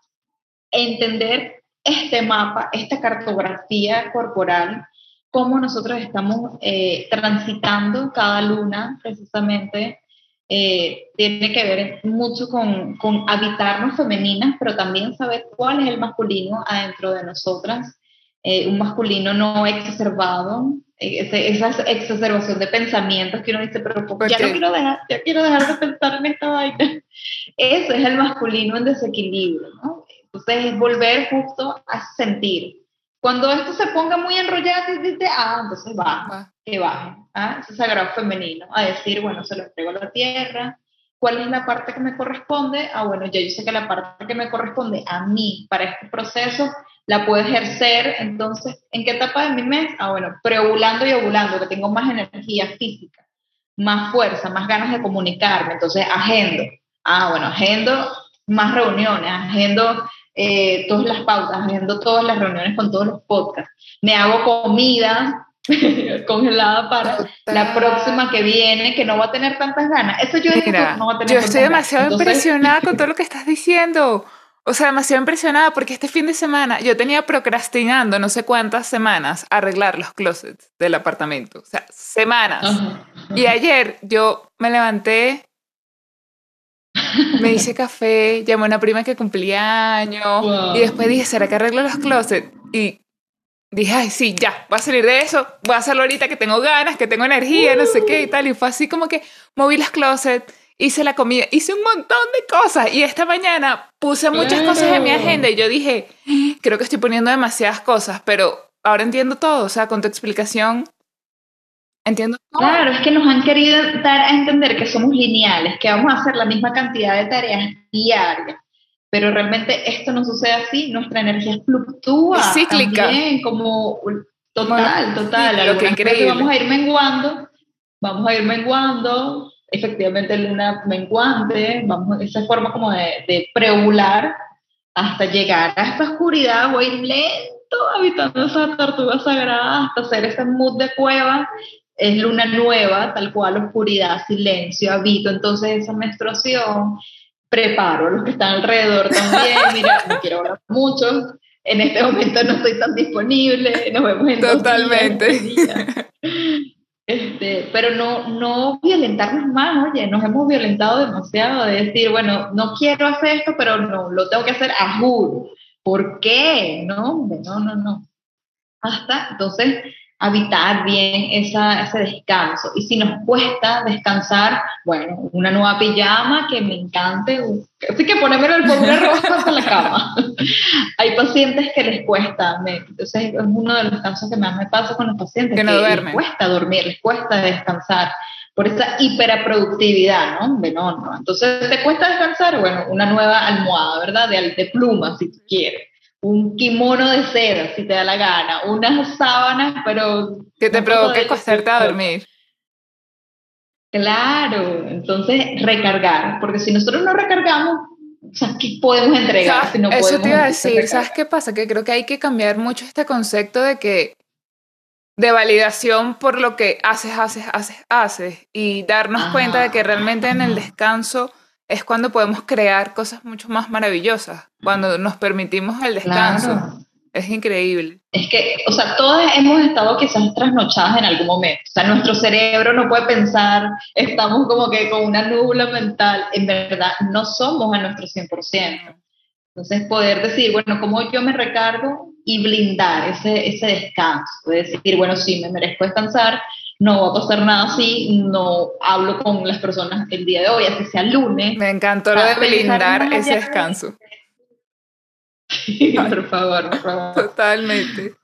entender este mapa, esta cartografía corporal, cómo nosotros estamos eh, transitando cada luna, precisamente, eh, tiene que ver mucho con, con, habitarnos femeninas, pero también saber cuál es el masculino adentro de nosotras, eh, un masculino no exacerbado, esa exacerbación de pensamientos que uno dice, pero ya no quiero dejar, ya quiero dejar de pensar en esta vaina. Eso es el masculino en desequilibrio, ¿no? Entonces es volver justo a sentir, cuando esto se ponga muy enrollado, dice, ah, entonces va, que baje. ¿ah? Ese sagrado femenino, a decir, bueno, se lo entrego a la tierra. ¿Cuál es la parte que me corresponde? Ah, bueno, ya yo sé que la parte que me corresponde a mí para este proceso la puedo ejercer. Entonces, ¿en qué etapa de mi mes? Ah, bueno, preovulando y ovulando, que tengo más energía física. más fuerza, más ganas de comunicarme. Entonces, agendo. Ah, bueno, agendo más reuniones, agendo eh, todas las pautas, agendo todas las reuniones con todos los podcasts. Me hago comida congelada para la próxima que viene, que no va a tener tantas ganas. Eso yo, no va a tener yo estoy demasiado impresionada con todo lo que estás diciendo. O sea, demasiado impresionada porque este fin de semana yo tenía procrastinando no sé cuántas semanas arreglar los closets del apartamento. O sea, semanas. Y ayer yo me levanté, me hice café, llamé a una prima que cumplía años y después dije, ¿será que arreglo los closets? Y dije, ay, sí, ya, voy a salir de eso, voy a hacerlo ahorita que tengo ganas, que tengo energía, no sé qué y tal. Y fue así como que moví los closets, hice la comida, hice un montón de cosas. Y esta mañana puse muchas cosas en mi agenda y yo dije, creo que estoy poniendo demasiadas cosas, pero ahora entiendo todo. O sea, con tu explicación, entiendo. Claro, es que nos han querido dar a entender que somos lineales, que vamos a hacer la misma cantidad de tareas diarias pero realmente esto no sucede así, nuestra energía fluctúa. Es cíclica. También, como total, total. lo que increíble. Vamos a ir menguando, vamos a ir menguando, efectivamente luna menguante, vamos, esa forma como de, de preovular hasta llegar a esta oscuridad, voy lento habitando esa tortuga sagrada hasta hacer ese mood de cueva. Es luna nueva, tal cual, oscuridad, silencio, habito entonces esa menstruación, preparo a los que están alrededor también, mira, no quiero hablar mucho, en este momento no estoy tan disponible, nos vemos en Totalmente. Este, pero no, no violentarnos más, oye, nos hemos violentado demasiado de decir, bueno, no quiero hacer esto, pero no, lo tengo que hacer a juro. ¿Por qué? No, no, no, no. Hasta, entonces, habitar bien esa, ese descanso. Y si nos cuesta descansar, bueno, una nueva pijama que me encante, así que ponerme el una roja en la cama. Hay pacientes que les cuesta, me, entonces es uno de los casos que más me pasa con los pacientes, que, no les cuesta dormir, les cuesta descansar por esa hiperproductividad, no, no. Entonces, ¿te cuesta descansar? Bueno, una nueva almohada, ¿verdad? De, de pluma, si tú quieres un kimono de seda, si te da la gana, unas sábanas, pero... Que te provoque acostarte a dormir. Claro, entonces recargar, porque si nosotros no recargamos, ¿qué podemos entregar? Si no eso te iba a decir, ¿sabes qué pasa? Que creo que hay que cambiar mucho este concepto de que de validación por lo que haces, haces, haces, haces y darnos cuenta de que realmente en el descanso es cuando podemos crear cosas mucho más maravillosas, cuando nos permitimos el descanso. Es increíble. Es que, o sea, todas hemos estado quizás trasnochadas en algún momento. O sea, nuestro cerebro no puede pensar, estamos como que con una nubla mental. En verdad, no somos a nuestro 100%. Entonces, poder decir, bueno, ¿cómo yo me recargo? Y blindar ese, ese descanso. De decir, bueno, sí, me merezco descansar, no va a pasar nada así, no hablo con las personas el día de hoy, así sea lunes. Me encantó lo de blindar ese descanso. por favor, por favor. Totalmente.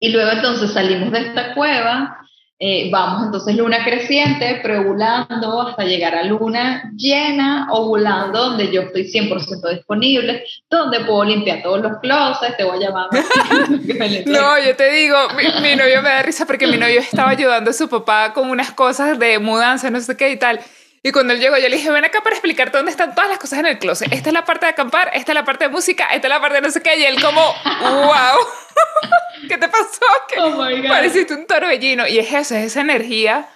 Y luego entonces salimos de esta cueva eh, vamos entonces luna creciente, preovulando hasta llegar a luna llena, ovulando, donde yo estoy 100% disponible, donde puedo limpiar todos los closets, te voy a llamar. no, yo te digo, mi, mi, novio me da risa porque mi novio estaba ayudando a su papá con unas cosas de mudanza, no sé qué y tal. Y cuando él llegó, yo le dije, ven acá para explicarte dónde están todas las cosas en el closet. Esta es la parte de acampar, esta es la parte de música, esta es la parte de no sé qué. Y él como, wow, ¿qué te pasó? Que oh pareciste un torbellino. Y es eso, es esa energía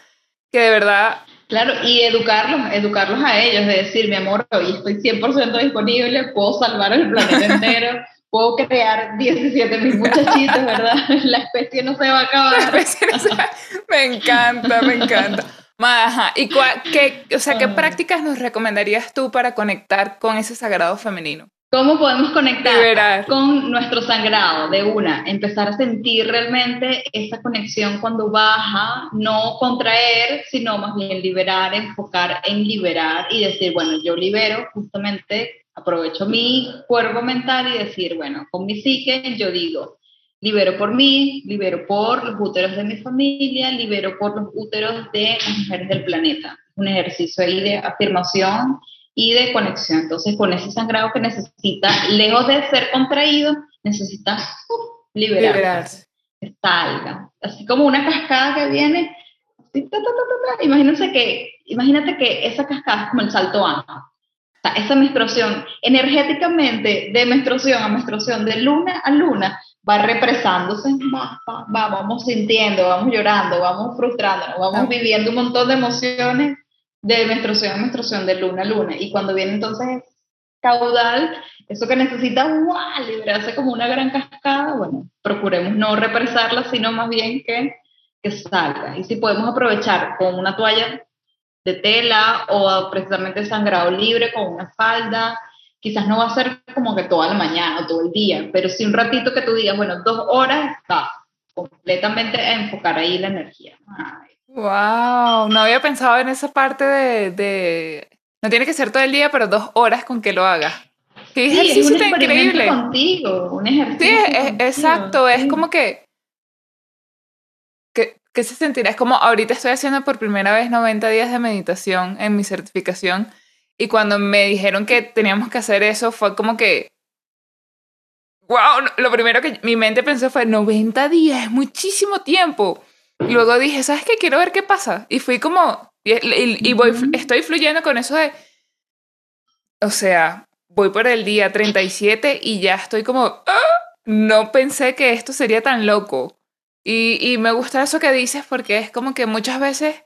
que de verdad... Claro, y educarlos, educarlos a ellos, de decir, mi amor, hoy estoy 100% disponible, puedo salvar el planeta entero, puedo crear 17 mil muchachitos, ¿verdad? La especie no se va a acabar. Me encanta, me encanta. Ajá. ¿Y qué, o sea, qué ah. prácticas nos recomendarías tú para conectar con ese sagrado femenino? ¿Cómo podemos conectar con nuestro sangrado de una? Empezar a sentir realmente esa conexión cuando baja, no contraer, sino más bien liberar, enfocar en liberar y decir, bueno, yo libero justamente, aprovecho mi cuerpo mental y decir, bueno, con mi psique yo digo, libero por mí, libero por los úteros de mi familia, libero por los úteros de las mujeres del planeta. Un ejercicio ahí de afirmación y de conexión. Entonces, con ese sangrado que necesita, lejos de ser contraído, necesita liberarse. Que salga. Así como una cascada que viene, Imagínense que, imagínate que esa cascada es como el salto alto esa menstruación, energéticamente, de menstruación a menstruación, de luna a luna, va represándose, va, vamos sintiendo, vamos llorando, vamos frustrándonos, vamos viviendo un montón de emociones de menstruación a menstruación, de luna a luna. Y cuando viene entonces caudal, eso que necesita liberarse como una gran cascada, bueno, procuremos no represarla, sino más bien que, que salga. Y si podemos aprovechar con una toalla de tela o precisamente sangrado libre con una falda. Quizás no va a ser como que toda la mañana o todo el día, pero sí un ratito que tú digas, bueno, dos horas, va, completamente a enfocar ahí la energía. Wow, no había pensado en esa parte de, no tiene que ser todo el día, pero dos horas con que lo haga. sí, es un increíble. contigo, un ejercicio. Sí, exacto, es como que ¿Qué se sentirá? Es como ahorita estoy haciendo por primera vez 90 días de meditación en mi certificación y cuando me dijeron que teníamos que hacer eso fue como que, wow, lo primero que mi mente pensó fue 90 días, es muchísimo tiempo. Y luego dije, ¿sabes qué? Quiero ver qué pasa. Y fui como, y, voy, estoy fluyendo con eso de, o sea, voy por el día 37 y ya estoy como, ¡Ah! no pensé que esto sería tan loco. Y, y me gusta eso que dices porque es como que muchas veces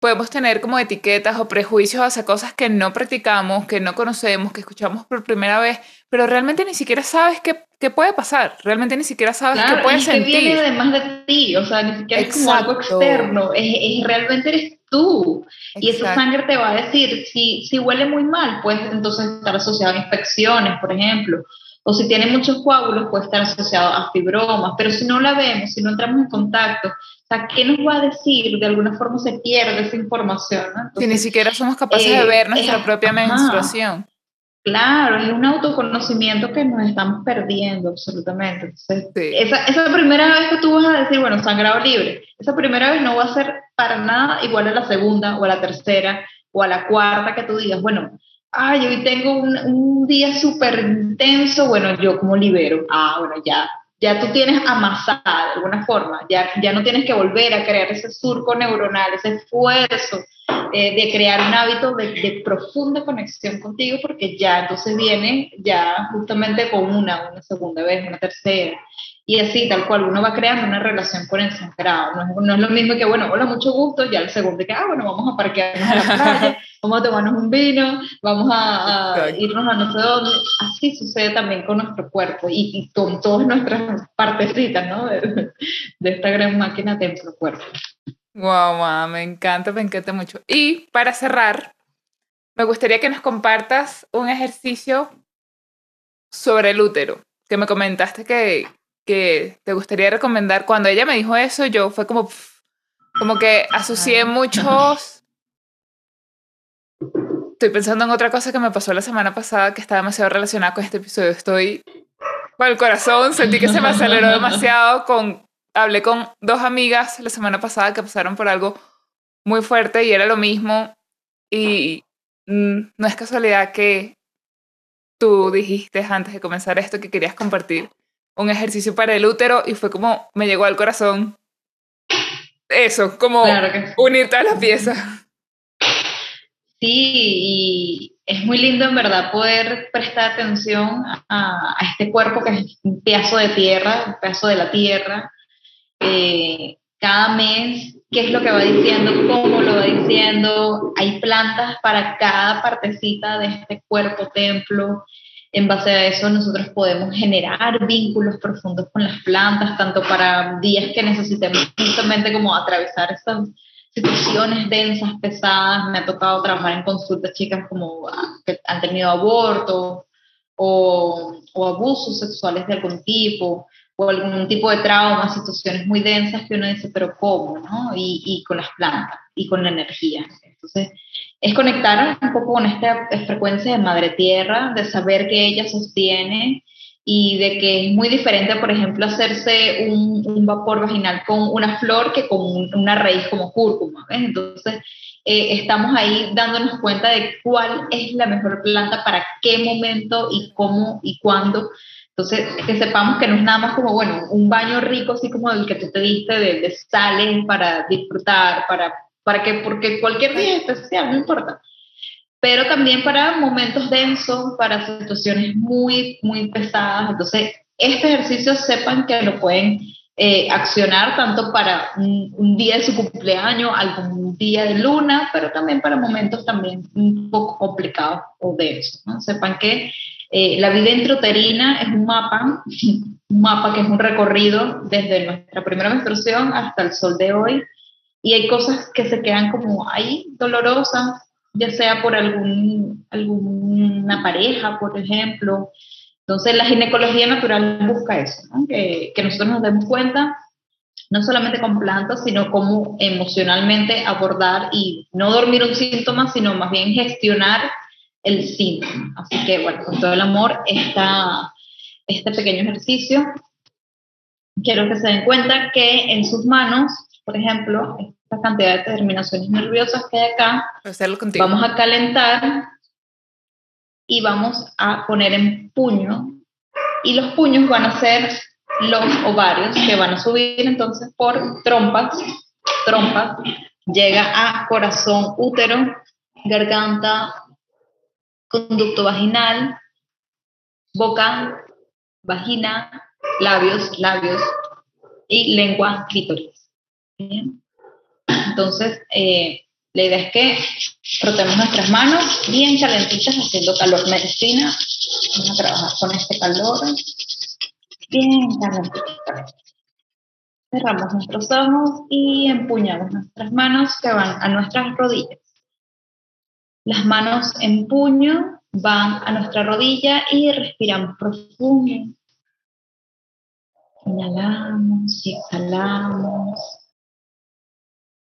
podemos tener como etiquetas o prejuicios hacia cosas que no practicamos, que no conocemos, que escuchamos por primera vez, pero realmente ni siquiera sabes qué, qué puede pasar, realmente ni siquiera sabes qué puedes sentir. Que viene además de ti, o sea, ni siquiera es como algo externo, es, es, realmente eres tú. Y esa sangre te va a decir, si, si huele muy mal, pues entonces estar asociado a infecciones, por ejemplo, o si tiene muchos coágulos puede estar asociado a fibromas, pero si no la vemos, si no entramos en contacto, o sea, ¿qué nos va a decir? De alguna forma se pierde esa información. si ni siquiera somos capaces de eh, ver nuestra propia menstruación. Claro, es un autoconocimiento que nos estamos perdiendo absolutamente. esa, esa primera vez que tú vas a decir, bueno, sangrado libre, esa primera vez no va a ser para nada igual a la segunda o a la tercera o a la cuarta que tú digas, bueno, ay, hoy tengo un, un día súper intenso, bueno, yo como libero, ah, bueno, ya, ya tú tienes amasada de alguna forma, ya, ya no tienes que volver a crear ese surco neuronal, ese esfuerzo eh, de crear un hábito de, de, profunda conexión contigo, porque ya entonces viene ya justamente con una, una segunda vez, una tercera, y así, tal cual, uno va creando una relación con el sagrado. No es, no es lo mismo que, bueno, hola, mucho gusto, ya el segundo que, ah, bueno, vamos a parquearnos a la playa, vamos a tomarnos un vino, vamos a, irnos a no sé dónde. Así sucede también con nuestro cuerpo y, y con todas nuestras partecitas, ¿no? De, de esta gran máquina de nuestro cuerpo. Wow, wow, me encanta, me encanta mucho. Y para cerrar, me gustaría que nos compartas un ejercicio sobre el útero, que me comentaste que, que te gustaría recomendar? Cuando ella me dijo eso, yo fue como, como que asocié muchos... Estoy pensando en otra cosa que me pasó la semana pasada que está demasiado relacionada con este episodio. Estoy con el corazón, sentí que se me aceleró demasiado. Con, hablé con dos amigas la semana pasada que pasaron por algo muy fuerte y era lo mismo. Y mm, no es casualidad que tú dijiste antes de comenzar esto que querías compartir un ejercicio para el útero y fue como me llegó al corazón. Eso, como unir todas las piezas. Sí, y es muy lindo en verdad poder prestar atención a, este cuerpo que es un pedazo de tierra, un pedazo de la tierra. Eh, cada mes, qué es lo que va diciendo, cómo lo va diciendo. Hay plantas para cada partecita de este cuerpo templo. En base a eso nosotros podemos generar vínculos profundos con las plantas, tanto para días que necesitemos justamente como atravesar estas situaciones densas, pesadas. Me ha tocado trabajar en consultas chicas como ah, que han tenido aborto o, o abusos sexuales de algún tipo o algún tipo de trauma, situaciones muy densas que uno dice, pero ¿cómo? ¿no? Y, y, con las plantas y con la energía. Entonces, es conectar un poco con esta frecuencia de madre tierra, de saber que ella sostiene y de que es muy diferente, por ejemplo, hacerse un, un vapor vaginal con una flor que con una raíz como cúrcuma. ¿ves? Entonces, eh, estamos ahí dándonos cuenta de cuál es la mejor planta para qué momento y cómo y cuándo Entonces, que sepamos que no es nada más como, bueno, un baño rico, así como el que tú te diste de, de sales para disfrutar, para, para que, porque cualquier día es especial, no importa. Pero también para momentos densos, para situaciones muy, muy pesadas. Entonces, este ejercicio sepan que lo pueden eh, accionar tanto para un, día de su cumpleaños, algún día de luna, pero también para momentos también un poco complicados o densos. ¿no? Sepan que eh, la vida intrauterina es un mapa, un mapa que es un recorrido desde nuestra primera menstruación hasta el sol de hoy, y hay cosas que se quedan como ahí dolorosas, ya sea por algún, alguna pareja, por ejemplo. Entonces la ginecología natural busca eso, que, que nosotros nos demos cuenta no solamente con plantas, sino cómo emocionalmente abordar y no dormir un síntoma, sino más bien gestionar el síntoma. Así que, bueno, con todo el amor, esta, este pequeño ejercicio, quiero que se den cuenta que en sus manos, por ejemplo, esta cantidad de terminaciones nerviosas que hay acá, vamos a calentar y vamos a poner en puño, y los puños van a ser los ovarios que van a subir entonces por trompas, trompas, llega a corazón, útero, garganta, conducto vaginal, boca, vagina, labios, labios y lengua clítoris. Entonces, eh, la idea es que frotemos nuestras manos bien calentitas haciendo calor medicina. Vamos a trabajar con este calor bien calentitas. Cerramos nuestros ojos y empuñamos nuestras manos que van a nuestras rodillas. Las manos en puño van a nuestra rodilla y respiramos profundo. Inhalamos exhalamos.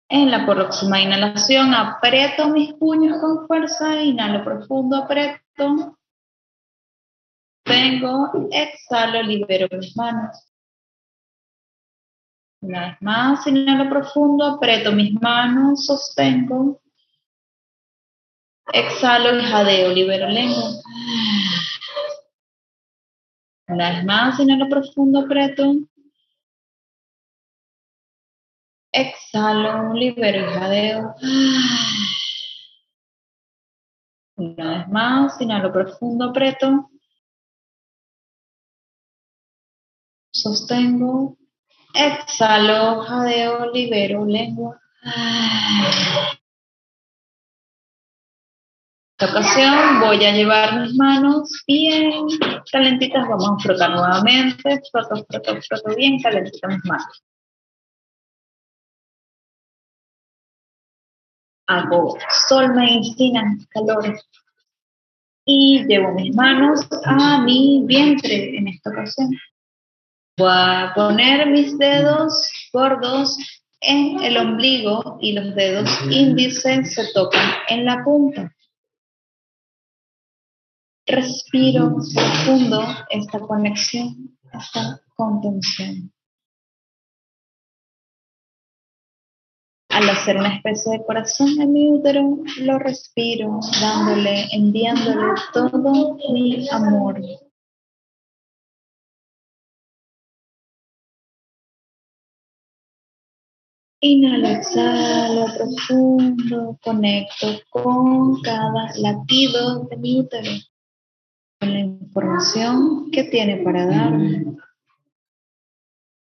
En la próxima inhalación aprieto mis puños con fuerza, inhalo profundo, aprieto. Tengo, exhalo, libero mis manos. Una vez más, inhalo profundo, aprieto mis manos, sostengo. Exhalo y jadeo, libero lengua. Una vez más, inhalo profundo, aprieto. Exhalo, libero y jadeo. Una vez más, inhalo profundo, aprieto. Sostengo. Exhalo, jadeo, libero, lengua esta ocasión voy a llevar mis manos bien calentitas, vamos a frotar nuevamente, froto, froto, froto bien calentitas mis manos. Hago sol, medicina, calor. Y llevo mis manos a mi vientre en esta ocasión. Voy a poner mis dedos gordos en el ombligo y los dedos índices se tocan en la punta. Respiro profundo esta conexión, esta contención. Al hacer una especie de corazón en mi útero, lo respiro, dándole, enviándole todo mi amor. Inhalo, exhalo profundo, conecto con cada latido de mi útero con la información que tiene para darme.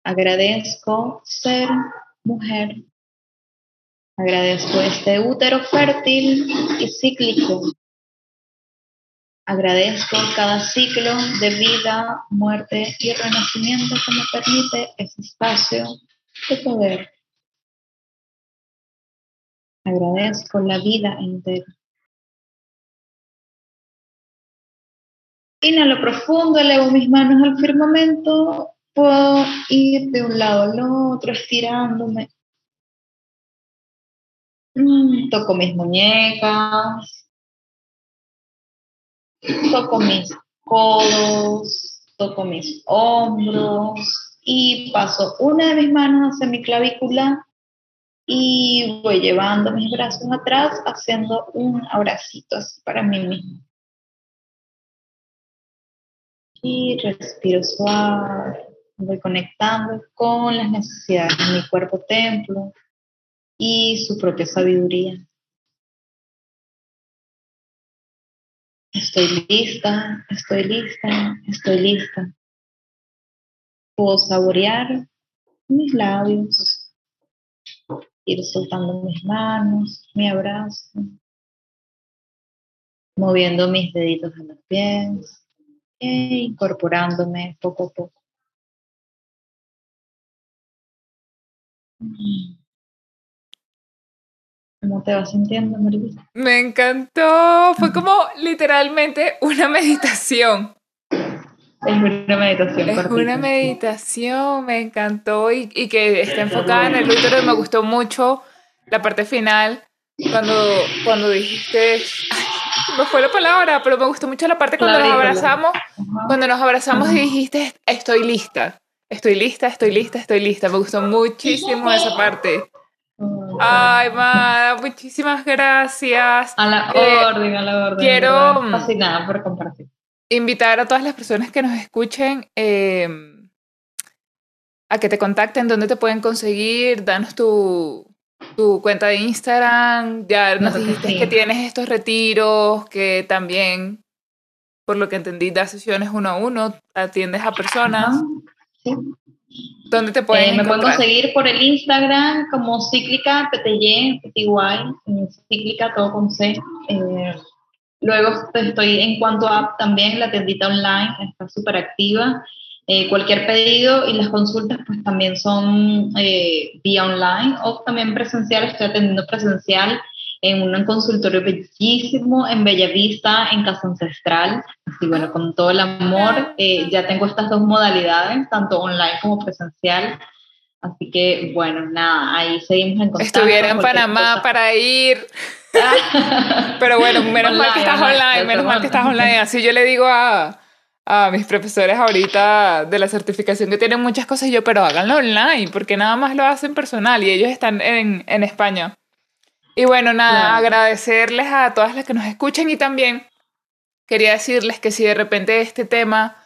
Agradezco ser mujer. Agradezco este útero fértil y cíclico. Agradezco cada ciclo de vida, muerte y renacimiento que me permite ese espacio de poder. Agradezco la vida entera. Inhalo profundo, elevo mis manos al firmamento, puedo ir de un lado al otro, estirándome. Mm, toco mis muñecas, toco mis codos, toco mis hombros y paso una de mis manos hacia mi clavícula y voy llevando mis brazos atrás haciendo un abracito así para mí mismo. Y respiro suave. Voy conectando con las necesidades de mi cuerpo templo y su propia sabiduría. Estoy lista, estoy lista, estoy lista. Puedo saborear mis labios, ir soltando mis manos, mi abrazo, moviendo mis deditos en los pies incorporándome poco a poco. ¿Cómo te vas sintiendo, Marisa? Me encantó. Fue como literalmente una meditación. Es una meditación. Es una meditación, me encantó y, y, que está enfocada en el útero. Me gustó mucho la parte final cuando, cuando dijiste, no fue la palabra, pero me gustó mucho la parte cuando nos abrazamos, cuando nos abrazamos y dijiste, estoy lista, estoy lista, estoy lista, estoy lista. Me gustó muchísimo esa parte. Ay, Mada, muchísimas gracias. A la eh, orden, a la orden. Quiero fascinada por compartir. Invitar a todas las personas que nos escuchen em, a que te contacten, dónde te pueden conseguir, danos tu, tu cuenta de Instagram, ya nos dijiste que tienes estos retiros, que también, por lo que entendí, das sesiones uno a uno, atiendes a personas. Sí. ¿Dónde te pueden eh, Me pueden conseguir por el Instagram como cíclica PTY, PTY, cíclica todo con C. Eh, luego estoy en cuanto a también la tiendita online, está súper activa. Eh, cualquier pedido y las consultas pues también son vía online o también presencial, estoy atendiendo presencial en un consultorio bellísimo en Bellavista, en Casa Ancestral. Así bueno, con todo el amor, eh, ya tengo estas dos modalidades, tanto online como presencial. Así que bueno, nada, ahí seguimos en contacto. Estuviera en Panamá para ir. Pero bueno, menos mal que estás online, menos mal que estás online. Así yo le digo a, a mis profesores ahorita de la certificación que tienen muchas cosas, yo, pero háganlo online, porque nada más lo hacen personal y ellos están en, en España. Y bueno, nada, agradecerles a todas las que nos escuchen y también quería decirles que si de repente este tema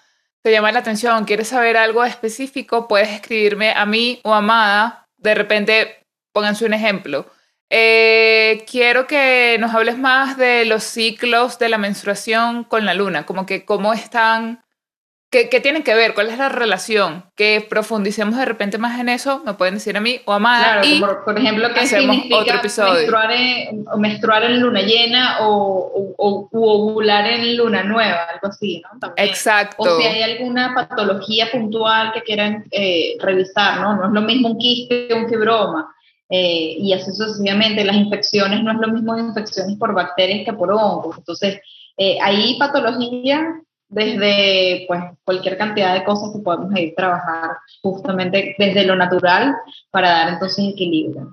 te llama la atención, quieres saber algo específico, puedes escribirme a mí o a Amada. De repente, pónganse un ejemplo. Eh, quiero que nos hables más de los ciclos de la menstruación con la luna, como que cómo están ¿Qué, ¿Qué, tienen que ver? ¿Cuál es la relación? Que profundicemos de repente más en eso, me pueden decir a mí o a Amada. y por, ejemplo, ¿qué significa otro episodio? Menstruar, en, menstruar en luna llena o, o, ovular en luna nueva, algo así, ¿no? Exacto. O si hay alguna patología puntual que quieran eh, revisar, ¿no? No es lo mismo un quiste que un fibroma. Eh, y así sucesivamente, las infecciones no es lo mismo infecciones por bacterias que por hongos. Entonces, eh, hay patologías desde pues, cualquier cantidad de cosas que podemos ir trabajar justamente desde lo natural para dar entonces equilibrio.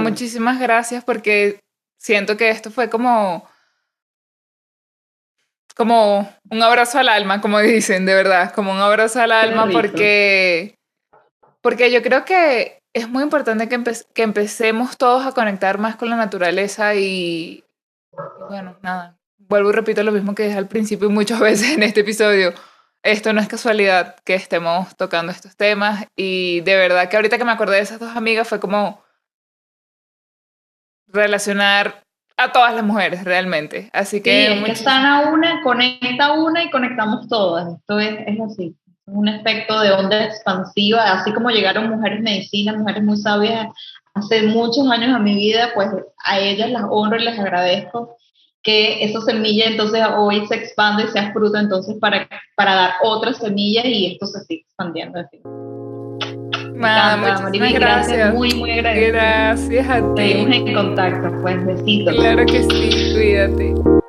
muchísimas gracias porque siento que esto fue como como un abrazo al alma, como dicen, de verdad, como un abrazo al alma porque porque yo creo que es muy importante que, que empecemos todos a conectar más con la naturaleza y, y bueno, nada, vuelvo y repito lo mismo que dije al principio y muchas veces en este episodio. Esto no es casualidad que estemos tocando estos temas y de verdad que ahorita que me acordé de esas dos amigas fue como relacionar a todas las mujeres realmente. Así que... Sí, es que sana una, conecta una y conectamos todas. Esto es, es así. Un efecto de onda expansiva, así como llegaron mujeres medicinas, mujeres muy sabias hace muchos años a mi vida, pues a ellas las honro y les agradezco que esa semilla entonces hoy se expande y sea fruto entonces para, para dar otras semillas y esto se sigue expandiendo. Así. muchas gracias. Muy, muy agradecida. Gracias a ti. Seguimos en contacto, pues besitos. Claro que sí, cuídate.